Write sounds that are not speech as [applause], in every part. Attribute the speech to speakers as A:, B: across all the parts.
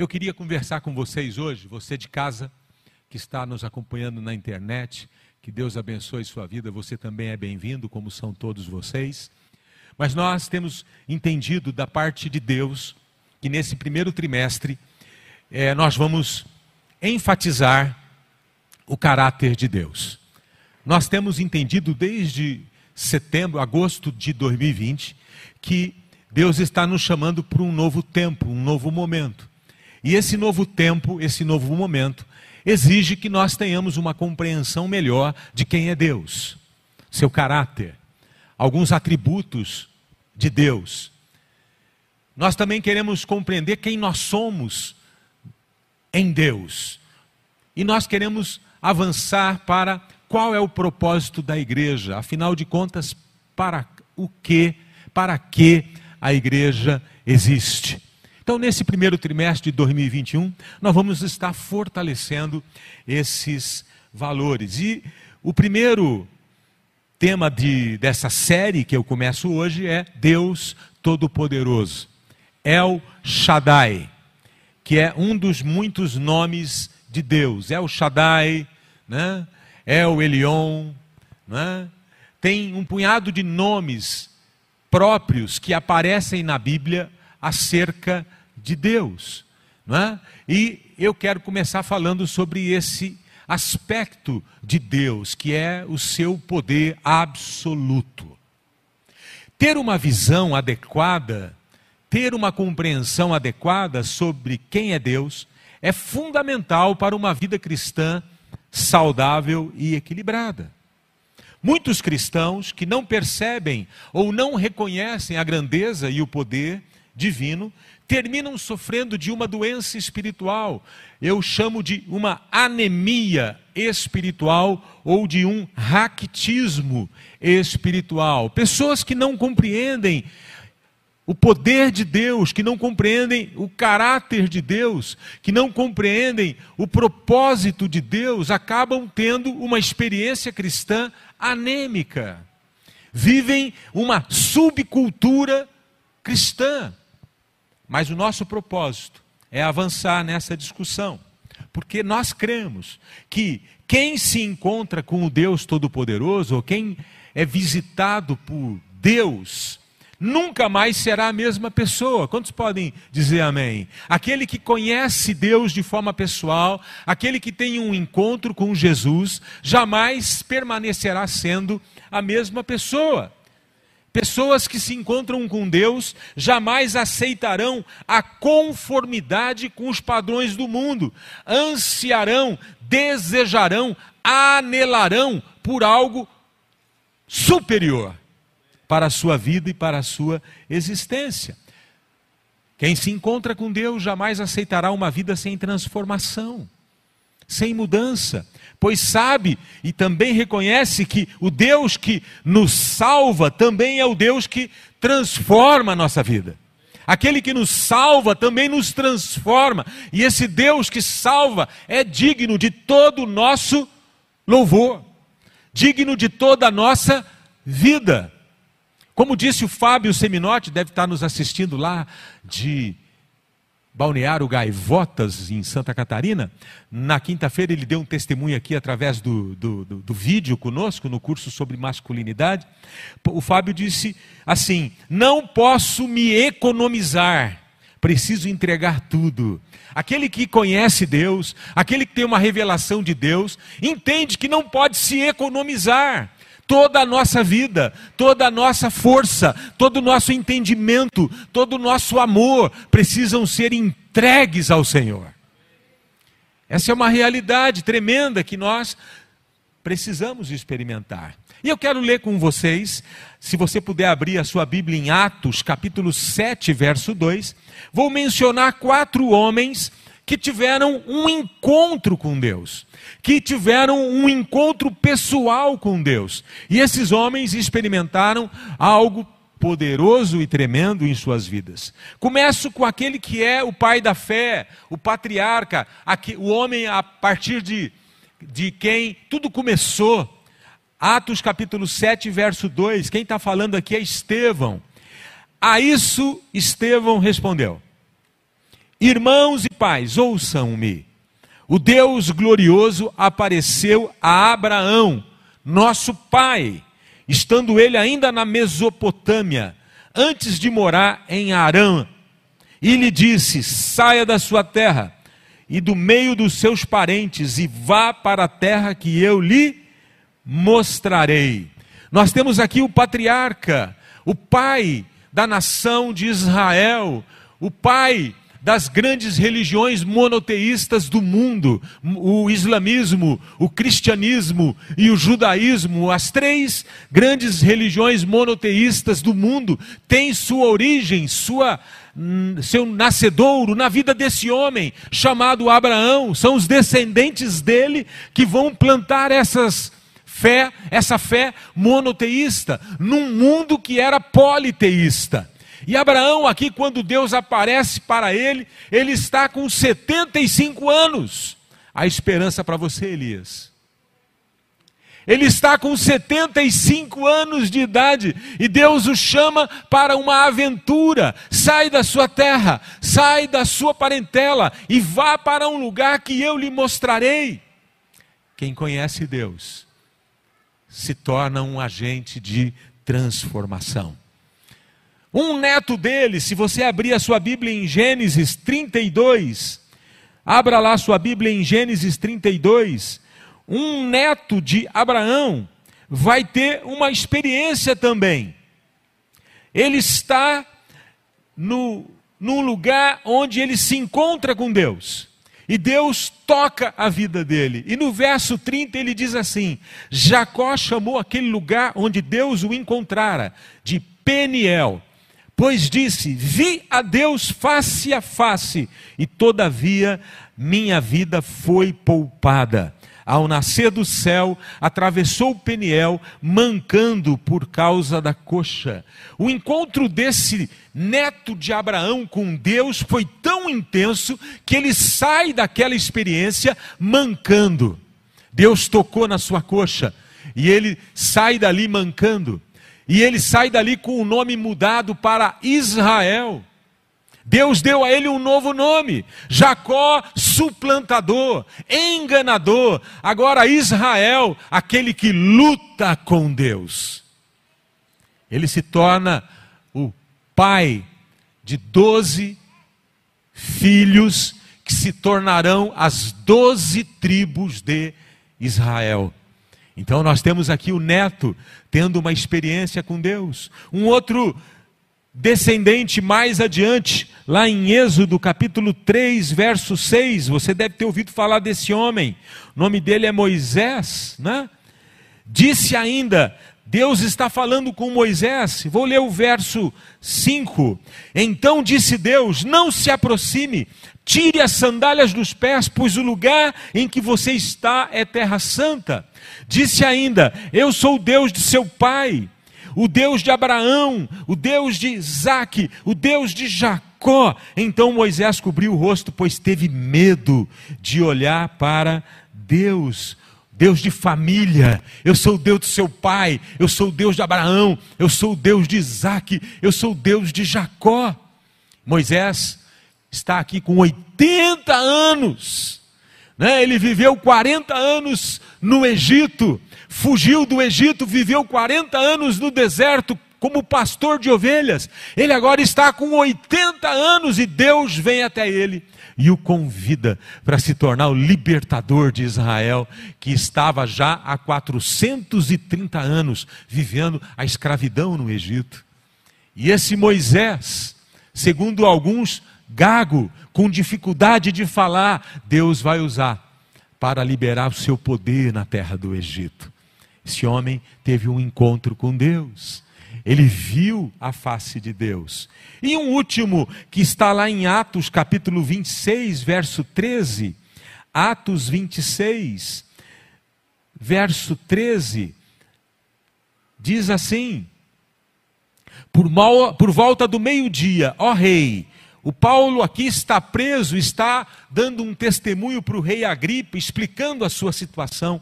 A: Eu queria conversar com vocês hoje, você de casa que está nos acompanhando na internet, que Deus abençoe sua vida, você também é bem-vindo, como são todos vocês. Mas nós temos entendido da parte de Deus que nesse primeiro trimestre é, nós vamos enfatizar o caráter de Deus. Nós temos entendido desde setembro, agosto de 2020, que Deus está nos chamando para um novo tempo, um novo momento. E esse novo tempo, esse novo momento, exige que nós tenhamos uma compreensão melhor de quem é Deus, seu caráter, alguns atributos de Deus. Nós também queremos compreender quem nós somos em Deus. E nós queremos avançar para qual é o propósito da igreja, afinal de contas, para o que, para que a igreja existe. Então, nesse primeiro trimestre de 2021, nós vamos estar fortalecendo esses valores. E o primeiro tema de, dessa série que eu começo hoje é Deus Todo-Poderoso. El Shaddai, que é um dos muitos nomes de Deus. El Shaddai, né? El Elion, né? tem um punhado de nomes próprios que aparecem na Bíblia acerca de Deus. É? E eu quero começar falando sobre esse aspecto de Deus, que é o seu poder absoluto. Ter uma visão adequada, ter uma compreensão adequada sobre quem é Deus, é fundamental para uma vida cristã saudável e equilibrada. Muitos cristãos que não percebem ou não reconhecem a grandeza e o poder divino terminam sofrendo de uma doença espiritual. Eu chamo de uma anemia espiritual ou de um raquitismo espiritual. Pessoas que não compreendem o poder de Deus, que não compreendem o caráter de Deus, que não compreendem o propósito de Deus, acabam tendo uma experiência cristã anêmica. Vivem uma subcultura cristã. Mas o nosso propósito é avançar nessa discussão, porque nós cremos que quem se encontra com o Deus Todo-Poderoso, ou quem é visitado por Deus, nunca mais será a mesma pessoa. Quantos podem dizer amém? Aquele que conhece Deus de forma pessoal, aquele que tem um encontro com Jesus, jamais permanecerá sendo a mesma pessoa. Pessoas que se encontram com Deus jamais aceitarão a conformidade com os padrões do mundo, ansiarão, desejarão, anelarão por algo superior para a sua vida e para a sua existência. Quem se encontra com Deus jamais aceitará uma vida sem transformação, sem mudança pois sabe e também reconhece que o Deus que nos salva também é o Deus que transforma a nossa vida. Aquele que nos salva também nos transforma, e esse Deus que salva é digno de todo o nosso louvor, digno de toda a nossa vida. Como disse o Fábio Seminotti, deve estar nos assistindo lá de Balneário Gaivotas, em Santa Catarina. Na quinta-feira ele deu um testemunho aqui através do, do, do, do, vídeo conosco, no curso sobre masculinidade. O Fábio disse assim: Não posso me economizar, preciso entregar tudo. Aquele que conhece Deus, aquele que tem uma revelação de Deus, entende que não pode se economizar toda a nossa vida, toda a nossa força, todo o nosso entendimento, todo o nosso amor precisam ser entregues ao Senhor. Essa é uma realidade tremenda que nós precisamos experimentar. E eu quero ler com vocês, se você puder abrir a sua Bíblia em Atos, capítulo 7, verso 2, vou mencionar quatro homens que tiveram um encontro com Deus, que tiveram um encontro pessoal com Deus. E esses homens experimentaram algo poderoso e tremendo em suas vidas. Começo com aquele que é o pai da fé, o patriarca, o homem a partir de, de quem tudo começou. Atos capítulo 7, verso 2. Quem está falando aqui é Estevão. A isso Estevão respondeu: Irmãos e pais, ouçam-me. O Deus glorioso apareceu a Abraão, nosso pai, estando ele ainda na Mesopotâmia, antes de morar em Arã, e lhe disse: Saia da sua terra e do meio dos seus parentes e vá para a terra que eu lhe mostrarei. Nós temos aqui o patriarca, o pai da nação de Israel, o pai das grandes religiões monoteístas do mundo, o islamismo, o cristianismo e o judaísmo, as três grandes religiões monoteístas do mundo, têm sua origem, sua seu nascedouro na vida desse homem chamado Abraão. São os descendentes dele que vão plantar essas fé, essa fé monoteísta, num mundo que era politeísta. E Abraão, aqui, quando Deus aparece para ele, ele está com 75 anos. A esperança para você, Elias. Ele está com 75 anos de idade e Deus o chama para uma aventura. Sai da sua terra, sai da sua parentela e vá para um lugar que eu lhe mostrarei. Quem conhece Deus se torna um agente de transformação. Um neto dele, se você abrir a sua Bíblia em Gênesis 32, abra lá sua Bíblia em Gênesis 32, um neto de Abraão vai ter uma experiência também. Ele está no, num lugar onde ele se encontra com Deus. E Deus toca a vida dele. E no verso 30 ele diz assim: Jacó chamou aquele lugar onde Deus o encontrara de Peniel, pois disse: Vi a Deus face a face, e todavia minha vida foi poupada ao nascer do céu, atravessou o Peniel, mancando por causa da coxa. O encontro desse neto de Abraão com Deus foi tão intenso que ele sai daquela experiência mancando. Deus tocou na sua coxa e ele sai dali mancando. E ele sai dali com o nome mudado para Israel. Deus deu a ele um novo nome: Jacó, suplantador, enganador. Agora, Israel, aquele que luta com Deus. Ele se torna o pai de doze filhos que se tornarão as doze tribos de Israel. Então, nós temos aqui o neto tendo uma experiência com Deus. Um outro descendente mais adiante, lá em Êxodo capítulo 3, verso 6, você deve ter ouvido falar desse homem, o nome dele é Moisés, né? Disse ainda, Deus está falando com Moisés, vou ler o verso 5. Então disse Deus: Não se aproxime, tire as sandálias dos pés, pois o lugar em que você está é terra santa. Disse ainda: Eu sou o Deus de seu pai o Deus de Abraão, o Deus de Isaac, o Deus de Jacó. Então Moisés cobriu o rosto, pois teve medo de olhar para Deus. Deus de família, eu sou o Deus do seu pai, eu sou o Deus de Abraão, eu sou o Deus de Isaac, eu sou o Deus de Jacó. Moisés está aqui com 80 anos, né? ele viveu 40 anos no Egito, fugiu do Egito, viveu 40 anos no deserto como pastor de ovelhas. Ele agora está com 80 anos e Deus vem até ele e o convida para se tornar o libertador de Israel, que estava já há 430 anos vivendo a escravidão no Egito. E esse Moisés, segundo alguns, gago, com dificuldade de falar, Deus vai usar para liberar o seu poder na terra do Egito. Esse homem teve um encontro com Deus. Ele viu a face de Deus. E um último que está lá em Atos capítulo 26, verso 13. Atos 26, verso 13. Diz assim: Por, mal, por volta do meio-dia, ó rei, o Paulo aqui está preso, está dando um testemunho para o rei Agripa, explicando a sua situação.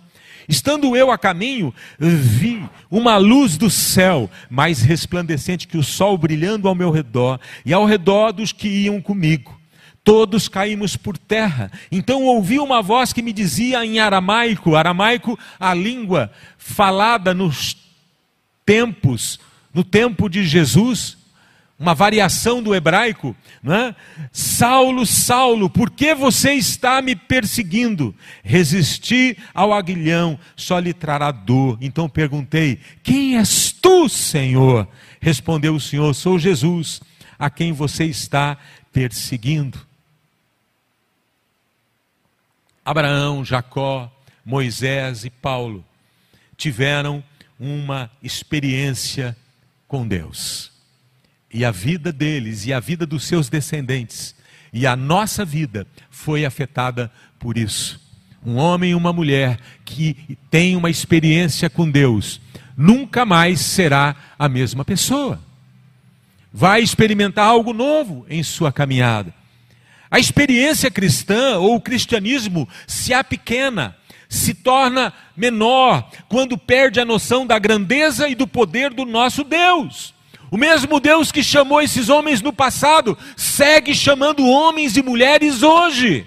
A: Estando eu a caminho, vi uma luz do céu, mais resplandecente que o sol brilhando ao meu redor e ao redor dos que iam comigo. todos caímos por terra. Então ouvi uma voz que me dizia em aramaico, aramaico, a língua falada nos tempos, no tempo de Jesus, uma variação do hebraico, é? Saulo, Saulo, por que você está me perseguindo? Resisti ao aguilhão, só lhe trará dor. Então perguntei: Quem és tu, Senhor? Respondeu o Senhor: Sou Jesus, a quem você está perseguindo. Abraão, Jacó, Moisés e Paulo tiveram uma experiência com Deus. E a vida deles e a vida dos seus descendentes e a nossa vida foi afetada por isso. Um homem e uma mulher que tem uma experiência com Deus nunca mais será a mesma pessoa. Vai experimentar algo novo em sua caminhada. A experiência cristã ou o cristianismo se apequena, se torna menor quando perde a noção da grandeza e do poder do nosso Deus. O mesmo Deus que chamou esses homens no passado, segue chamando homens e mulheres hoje.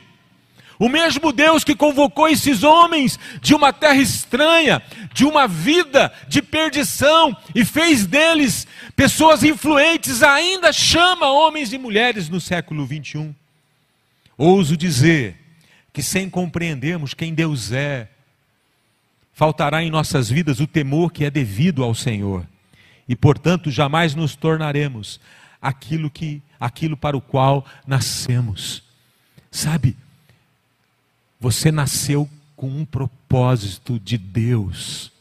A: O mesmo Deus que convocou esses homens de uma terra estranha, de uma vida de perdição e fez deles pessoas influentes, ainda chama homens e mulheres no século 21. Ouso dizer que, sem compreendermos quem Deus é, faltará em nossas vidas o temor que é devido ao Senhor. E, portanto, jamais nos tornaremos aquilo que aquilo para o qual nascemos. Sabe? Você nasceu com um propósito de Deus.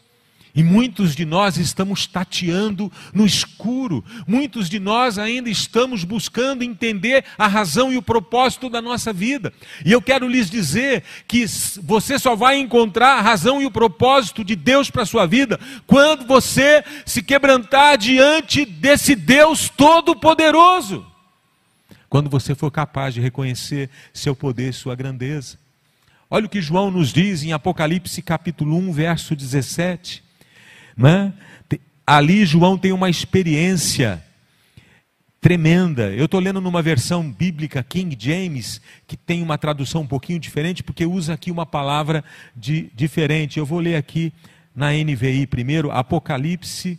A: E muitos de nós estamos tateando no escuro, muitos de nós ainda estamos buscando entender a razão e o propósito da nossa vida. E eu quero lhes dizer que você só vai encontrar a razão e o propósito de Deus para a sua vida quando você se quebrantar diante desse Deus todo-poderoso. Quando você for capaz de reconhecer seu poder e sua grandeza. Olha o que João nos diz em Apocalipse capítulo 1, verso 17. Né? Ali João tem uma experiência tremenda. Eu estou lendo numa versão bíblica King James, que tem uma tradução um pouquinho diferente, porque usa aqui uma palavra de, diferente. Eu vou ler aqui na NVI primeiro, Apocalipse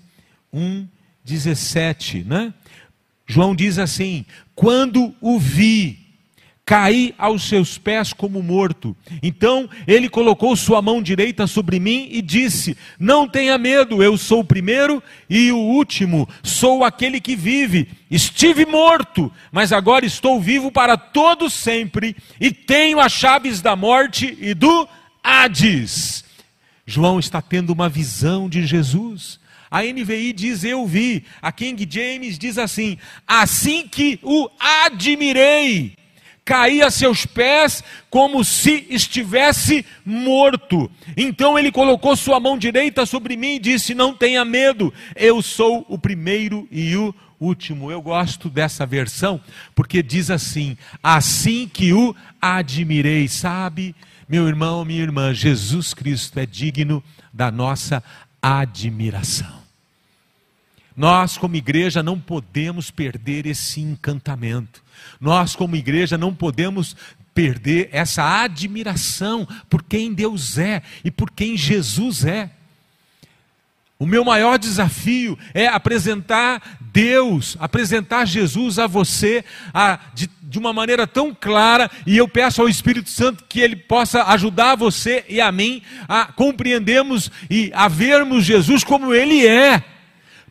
A: 1, 17. Né? João diz assim: Quando o vi, caí aos seus pés como morto. Então ele colocou sua mão direita sobre mim e disse: Não tenha medo, eu sou o primeiro e o último, sou aquele que vive. Estive morto, mas agora estou vivo para todo sempre e tenho as chaves da morte e do Hades. João está tendo uma visão de Jesus. A NVI diz eu vi. A King James diz assim: assim que o admirei caí a seus pés como se estivesse morto. Então ele colocou sua mão direita sobre mim e disse: Não tenha medo, eu sou o primeiro e o último. Eu gosto dessa versão porque diz assim: Assim que o admirei, sabe, meu irmão, minha irmã, Jesus Cristo é digno da nossa admiração. Nós, como igreja, não podemos perder esse encantamento. Nós, como igreja, não podemos perder essa admiração por quem Deus é e por quem Jesus é. O meu maior desafio é apresentar Deus, apresentar Jesus a você a, de, de, uma maneira tão clara, e eu peço ao Espírito Santo que ele possa ajudar você e a mim a compreendermos e a vermos Jesus como ele é.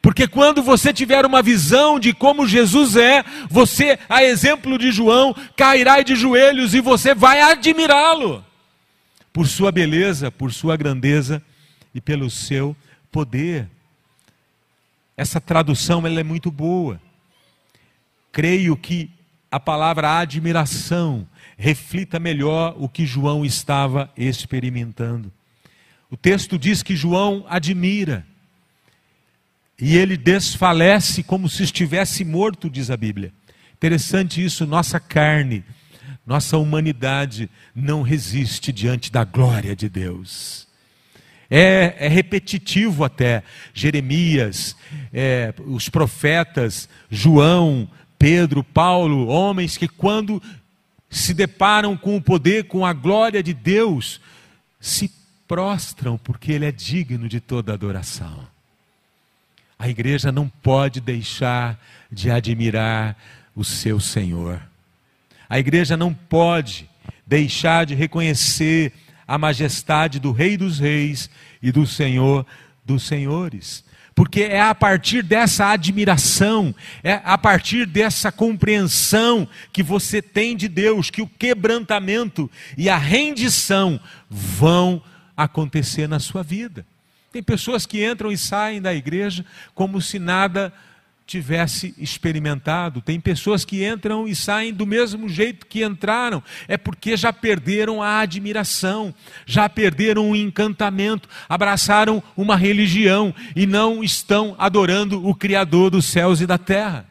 A: Porque quando você tiver uma visão de como Jesus é, você, a exemplo de João, cairá de joelhos e você vai admirá-lo por sua beleza, por sua grandeza e pelo seu poder. Essa tradução ela é muito boa. Creio que a palavra admiração reflita melhor o que João estava experimentando. O texto diz que João admira e ele desfalece como se estivesse morto, diz a Bíblia. Interessante isso, nossa carne, nossa humanidade não resiste diante da glória de Deus. É, é repetitivo até. Jeremias, é, os profetas, João, Pedro, Paulo, homens que quando se deparam com o poder, com a glória de Deus, se prostram, porque Ele é digno de toda adoração. A igreja não pode deixar de admirar o seu Senhor. A igreja não pode deixar de reconhecer a majestade do Rei dos Reis e do Senhor dos Senhores. Porque é a partir dessa admiração, é a partir dessa compreensão que você tem de Deus, que o quebrantamento e a rendição vão acontecer na sua vida. Tem pessoas que entram e saem da igreja como se nada tivesse experimentado. Tem pessoas que entram e saem do mesmo jeito que entraram, é porque já perderam a admiração, já perderam o encantamento, abraçaram uma religião e não estão adorando o Criador dos céus e da terra.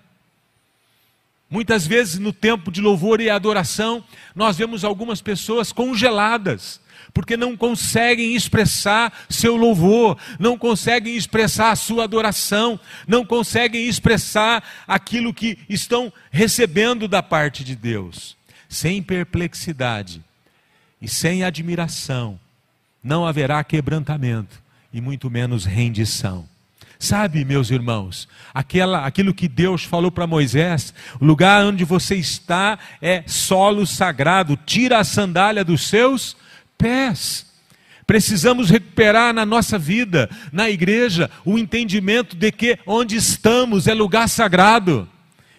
A: Muitas vezes no tempo de louvor e adoração, nós vemos algumas pessoas congeladas porque não conseguem expressar seu louvor, não conseguem expressar a sua adoração, não conseguem expressar aquilo que estão recebendo da parte de Deus. Sem perplexidade e sem admiração, não haverá quebrantamento e muito menos rendição. Sabe, meus irmãos, aquela, aquilo que Deus falou para Moisés, o lugar onde você está é solo sagrado, tira a sandália dos seus pés. Precisamos recuperar na nossa vida, na igreja, o entendimento de que onde estamos é lugar sagrado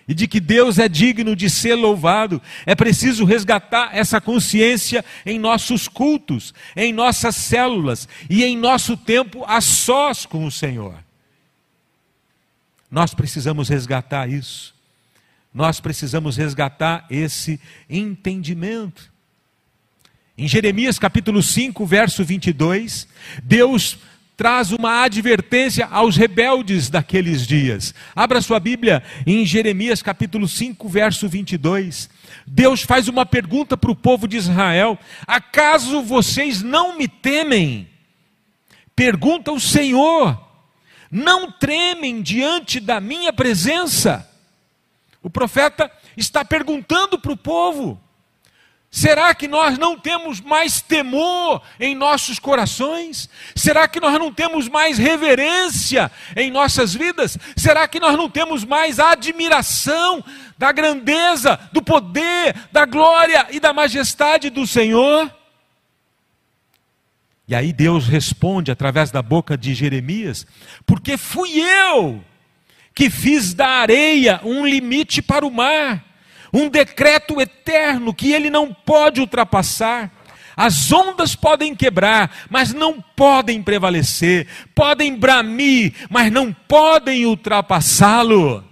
A: e de que Deus é digno de ser louvado. É preciso resgatar essa consciência em nossos cultos, em nossas células e em nosso tempo a sós com o Senhor. Nós precisamos resgatar isso. Nós precisamos resgatar esse entendimento. Em Jeremias capítulo 5, verso 22, Deus traz uma advertência aos rebeldes daqueles dias. Abra sua Bíblia em Jeremias capítulo 5, verso 22. Deus faz uma pergunta para o povo de Israel: Acaso vocês não me temem? Pergunta o Senhor: Não tremem diante da minha presença? O profeta está perguntando para o povo. Será que nós não temos mais temor em nossos corações? Será que nós não temos mais reverência em nossas vidas? Será que nós não temos mais admiração da grandeza, do poder, da glória e da majestade do Senhor? E aí Deus responde através da boca de Jeremias: Porque fui eu que fiz da areia um limite para o mar um decreto eterno que ele não pode ultrapassar. As ondas podem quebrar, mas não podem prevalecer, podem bramir, mas não podem ultrapassá-lo.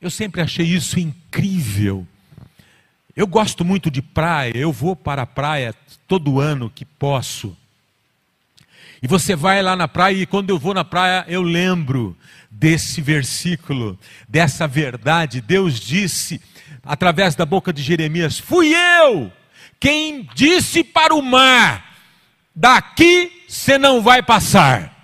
A: Eu sempre achei isso incrível. Eu gosto muito de praia, eu vou para a praia todo ano que posso. E você vai lá na praia, e quando eu vou na praia, eu lembro desse versículo, dessa verdade. Deus disse, através da boca de Jeremias: Fui eu quem disse para o mar: Daqui você não vai passar.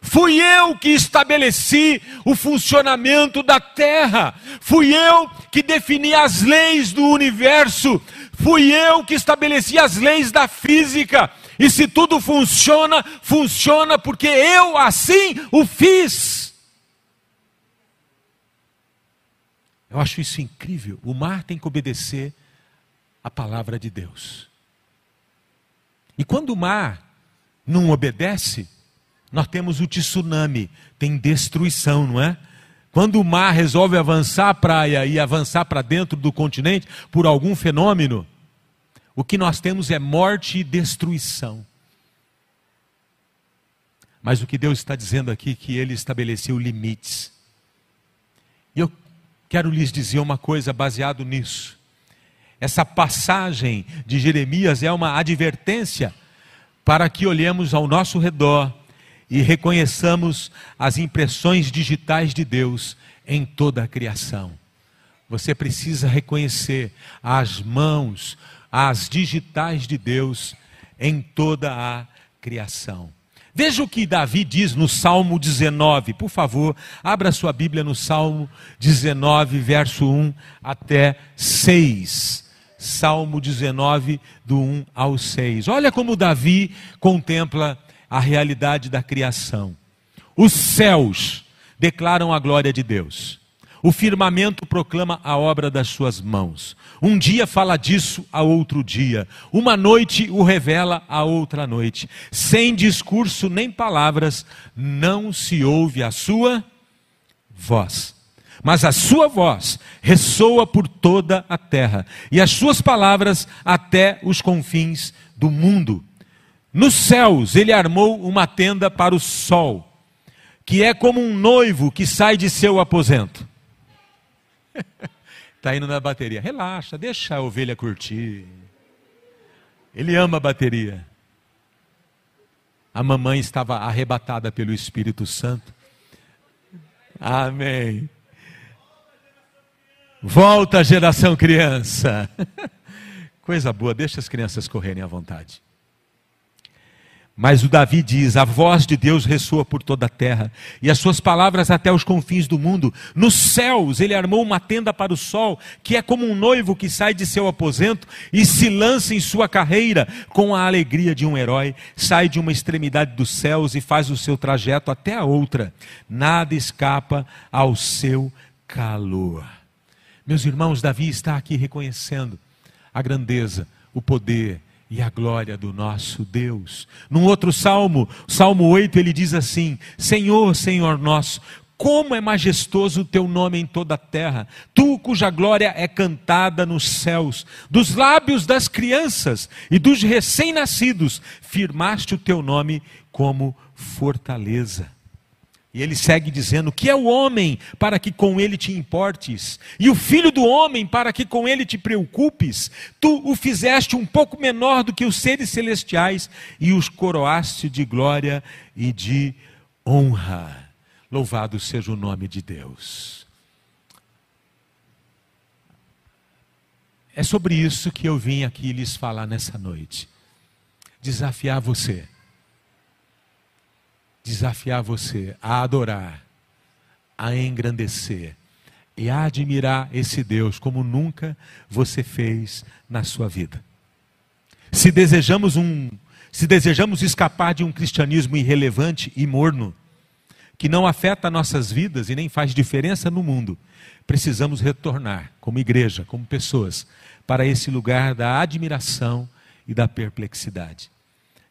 A: Fui eu que estabeleci o funcionamento da terra. Fui eu que defini as leis do universo. Fui eu que estabeleci as leis da física. E se tudo funciona, funciona porque eu assim o fiz. Eu acho isso incrível. O mar tem que obedecer a palavra de Deus. E quando o mar não obedece, nós temos o tsunami, tem destruição, não é? Quando o mar resolve avançar a praia e avançar para dentro do continente por algum fenômeno, o que nós temos é morte e destruição. Mas o que Deus está dizendo aqui é que Ele estabeleceu limites. E eu quero lhes dizer uma coisa baseado nisso. Essa passagem de Jeremias é uma advertência para que olhemos ao nosso redor e reconheçamos as impressões digitais de Deus em toda a criação. Você precisa reconhecer as mãos, as digitais de Deus em toda a criação. Veja o que Davi diz no Salmo 19, por favor, abra sua Bíblia no Salmo 19, verso 1 até 6. Salmo 19, do 1 ao 6. Olha como Davi contempla a realidade da criação. Os céus declaram a glória de Deus. O firmamento proclama a obra das suas mãos. Um dia fala disso a outro dia. Uma noite o revela a outra noite. Sem discurso nem palavras, não se ouve a sua voz. Mas a sua voz ressoa por toda a terra, e as suas palavras até os confins do mundo. Nos céus ele armou uma tenda para o sol, que é como um noivo que sai de seu aposento. Está [laughs] indo na bateria. Relaxa, deixa a ovelha curtir. Ele ama a bateria. A mamãe estava arrebatada pelo Espírito Santo. Amém. Volta geração criança. [laughs] Coisa boa, deixa as crianças correrem à vontade. Mas o Davi diz: A voz de Deus ressoa por toda a terra, e as suas palavras até os confins do mundo. Nos céus ele armou uma tenda para o sol, que é como um noivo que sai de seu aposento e se lança em sua carreira com a alegria de um herói. Sai de uma extremidade dos céus e faz o seu trajeto até a outra. Nada escapa ao seu calor. Meus irmãos, Davi está aqui reconhecendo a grandeza, o poder, e a glória do nosso Deus. Num outro salmo, Salmo 8, ele diz assim: Senhor, Senhor nosso, como é majestoso o teu nome em toda a terra, tu cuja glória é cantada nos céus, dos lábios das crianças e dos recém-nascidos, firmaste o teu nome como fortaleza. E ele segue dizendo: Que é o homem para que com ele te importes, e o filho do homem para que com ele te preocupes? Tu o fizeste um pouco menor do que os seres celestiais e os coroaste de glória e de honra. Louvado seja o nome de Deus. É sobre isso que eu vim aqui lhes falar nessa noite. Desafiar você desafiar você a adorar, a engrandecer e a admirar esse Deus como nunca você fez na sua vida. Se desejamos um, se desejamos escapar de um cristianismo irrelevante e morno, que não afeta nossas vidas e nem faz diferença no mundo, precisamos retornar como igreja, como pessoas, para esse lugar da admiração e da perplexidade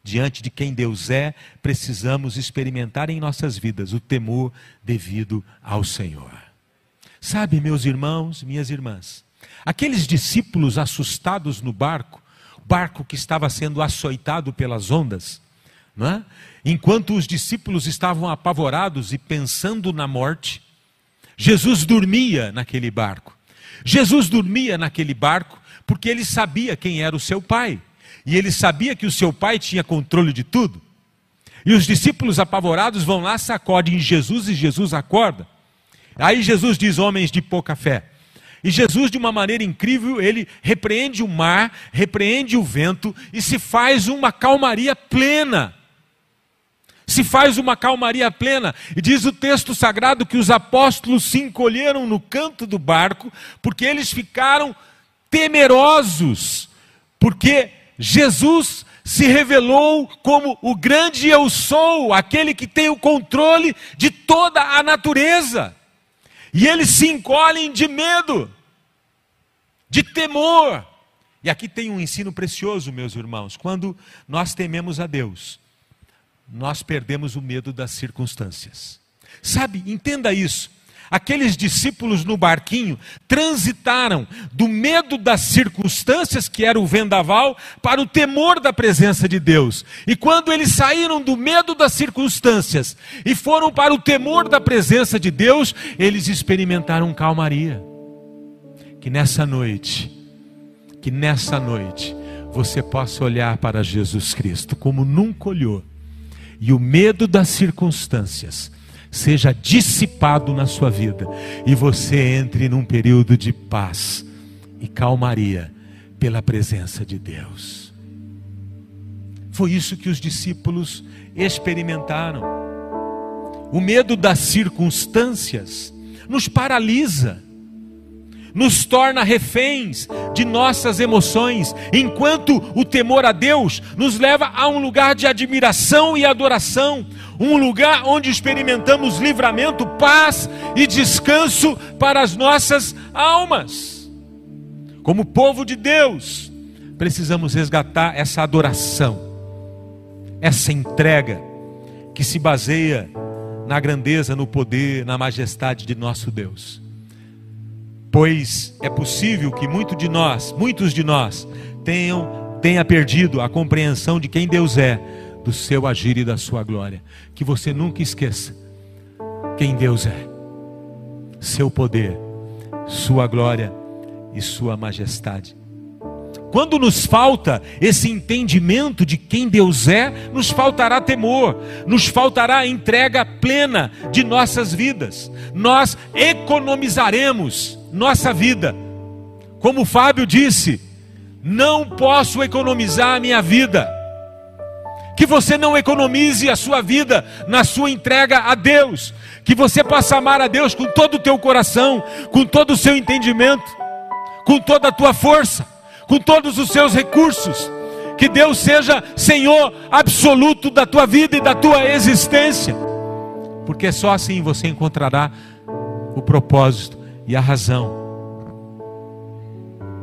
A: diante de quem Deus é, precisamos experimentar em nossas vidas o temor devido ao Senhor. Sabe, meus irmãos, minhas irmãs, aqueles discípulos assustados no barco, barco que estava sendo açoitado pelas ondas, não é? enquanto os discípulos estavam apavorados e pensando na morte, Jesus dormia naquele barco. Jesus dormia naquele barco porque ele sabia quem era o seu pai e ele sabia que o seu pai tinha controle de tudo. E os discípulos apavorados vão lá, sacodem Jesus e Jesus acorda. Aí Jesus diz: Homens de pouca fé. E Jesus, de uma maneira incrível, ele repreende o mar, repreende o vento e se faz uma calmaria plena. Se faz uma calmaria plena. E diz o texto sagrado que os apóstolos se encolheram no canto do barco, porque eles ficaram temerosos, porque Jesus se revelou como o grande eu sou, aquele que tem o controle de toda a natureza. E eles se encolhem de medo, de temor. E aqui tem um ensino precioso, meus irmãos. Quando nós tememos a Deus, nós perdemos o medo das circunstâncias. Sabe, entenda isso. Aqueles discípulos no barquinho transitaram do medo das circunstâncias, que era o vendaval, para o temor da presença de Deus. E quando eles saíram do medo das circunstâncias e foram para o temor da presença de Deus, eles experimentaram calmaria. Que nessa noite, que nessa noite, você possa olhar para Jesus Cristo como nunca olhou, e o medo das circunstâncias seja dissipado na sua vida e você entre num período de paz e calmaria pela presença de Deus. Foi isso que os discípulos experimentaram. O medo das circunstâncias nos paralisa, nos torna reféns de nossas emoções, enquanto o temor a Deus nos leva a um lugar de admiração e adoração, um lugar onde experimentamos livramento, paz e descanso para as nossas almas. Como povo de Deus, precisamos resgatar essa adoração, essa entrega que se baseia na grandeza, no poder, na majestade de nosso Deus. Pois é possível que muito de nós, muitos de nós, tenham tenha perdido a compreensão de quem Deus é, do seu agir e da sua glória. Que você nunca esqueça quem Deus é, seu poder, sua glória e sua majestade. Quando nos falta esse entendimento de quem Deus é, nos faltará temor, nos faltará entrega plena de nossas vidas. Nós economizaremos nossa vida. Como Fábio disse, não posso economizar a minha vida. Que você não economize a sua vida na sua entrega a Deus. Que você possa amar a Deus com todo o teu coração, com todo o seu entendimento, com toda a tua força com todos os seus recursos. Que Deus seja Senhor absoluto da tua vida e da tua existência. Porque só assim você encontrará o propósito e a razão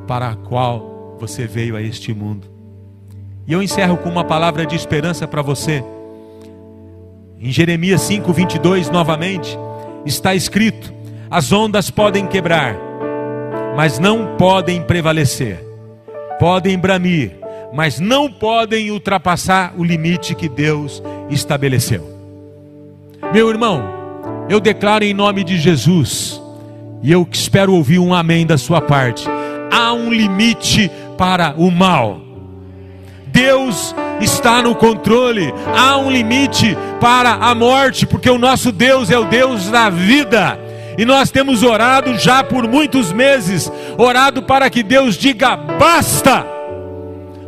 A: para a qual você veio a este mundo. E eu encerro com uma palavra de esperança para você. Em Jeremias 5, 22, novamente, está escrito: As ondas podem quebrar, mas não podem prevalecer podem bramir, mas não podem ultrapassar o limite que Deus estabeleceu. Meu irmão, eu declaro em nome de Jesus, e eu espero ouvir um amém da sua parte. Há um limite para o mal. Deus está no controle. Há um limite para a morte, porque o nosso Deus é o Deus da vida. E nós temos orado já por muitos meses, orado para que Deus diga basta.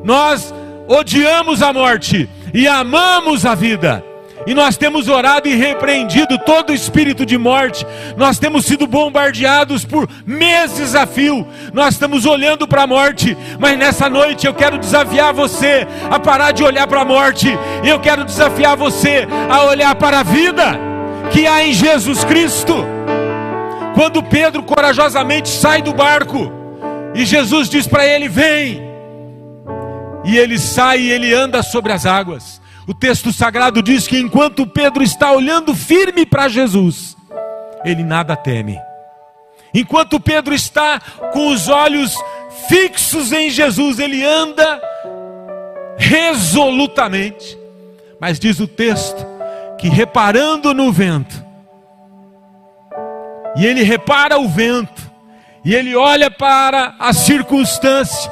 A: Nós odiamos a morte e amamos a vida. E nós temos orado e repreendido todo espírito de morte. Nós temos sido bombardeados por meses a fio. Nós estamos olhando para a morte. Mas nessa noite eu quero desafiar você a parar de olhar para a morte. Eu quero desafiar você a olhar para a vida que há em Jesus Cristo. Quando Pedro corajosamente sai do barco e Jesus diz para ele: Vem. E ele sai e ele anda sobre as águas. O texto sagrado diz que enquanto Pedro está olhando firme para Jesus, ele nada teme. Enquanto Pedro está com os olhos fixos em Jesus, ele anda resolutamente. Mas diz o texto que reparando no vento, e ele repara o vento, e ele olha para a circunstância.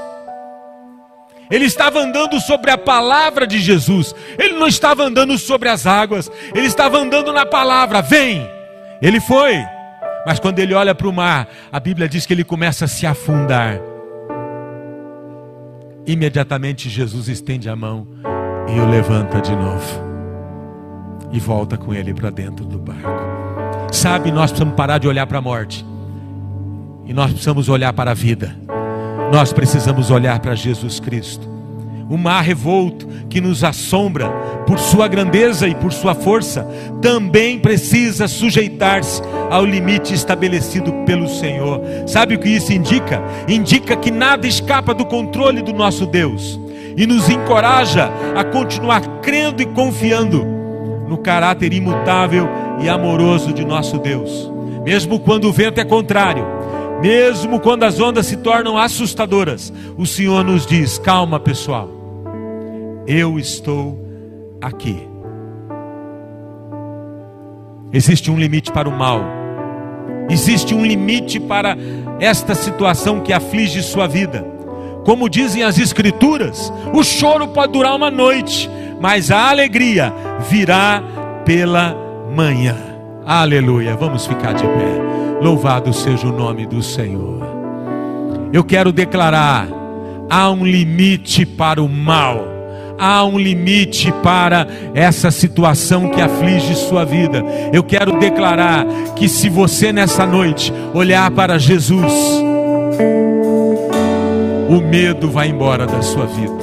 A: Ele estava andando sobre a palavra de Jesus, ele não estava andando sobre as águas, ele estava andando na palavra. Vem! Ele foi, mas quando ele olha para o mar, a Bíblia diz que ele começa a se afundar. Imediatamente Jesus estende a mão e o levanta de novo e volta com ele para dentro do barco. Sabe, nós precisamos parar de olhar para a morte. E nós precisamos olhar para a vida. Nós precisamos olhar para Jesus Cristo. O mar revolto que nos assombra por sua grandeza e por sua força, também precisa sujeitar-se ao limite estabelecido pelo Senhor. Sabe o que isso indica? Indica que nada escapa do controle do nosso Deus e nos encoraja a continuar crendo e confiando no caráter imutável e amoroso de nosso Deus. Mesmo quando o vento é contrário, mesmo quando as ondas se tornam assustadoras, o Senhor nos diz: calma, pessoal, eu estou aqui. Existe um limite para o mal, existe um limite para esta situação que aflige sua vida. Como dizem as Escrituras, o choro pode durar uma noite, mas a alegria virá pela manhã. Aleluia. Vamos ficar de pé. Louvado seja o nome do Senhor. Eu quero declarar: há um limite para o mal, há um limite para essa situação que aflige sua vida. Eu quero declarar que se você nessa noite olhar para Jesus, o medo vai embora da sua vida.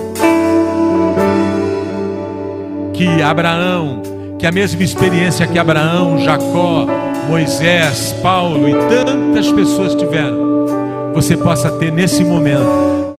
A: Que Abraão, que a mesma experiência que Abraão, Jacó, Moisés, Paulo e tantas pessoas tiveram, você possa ter nesse momento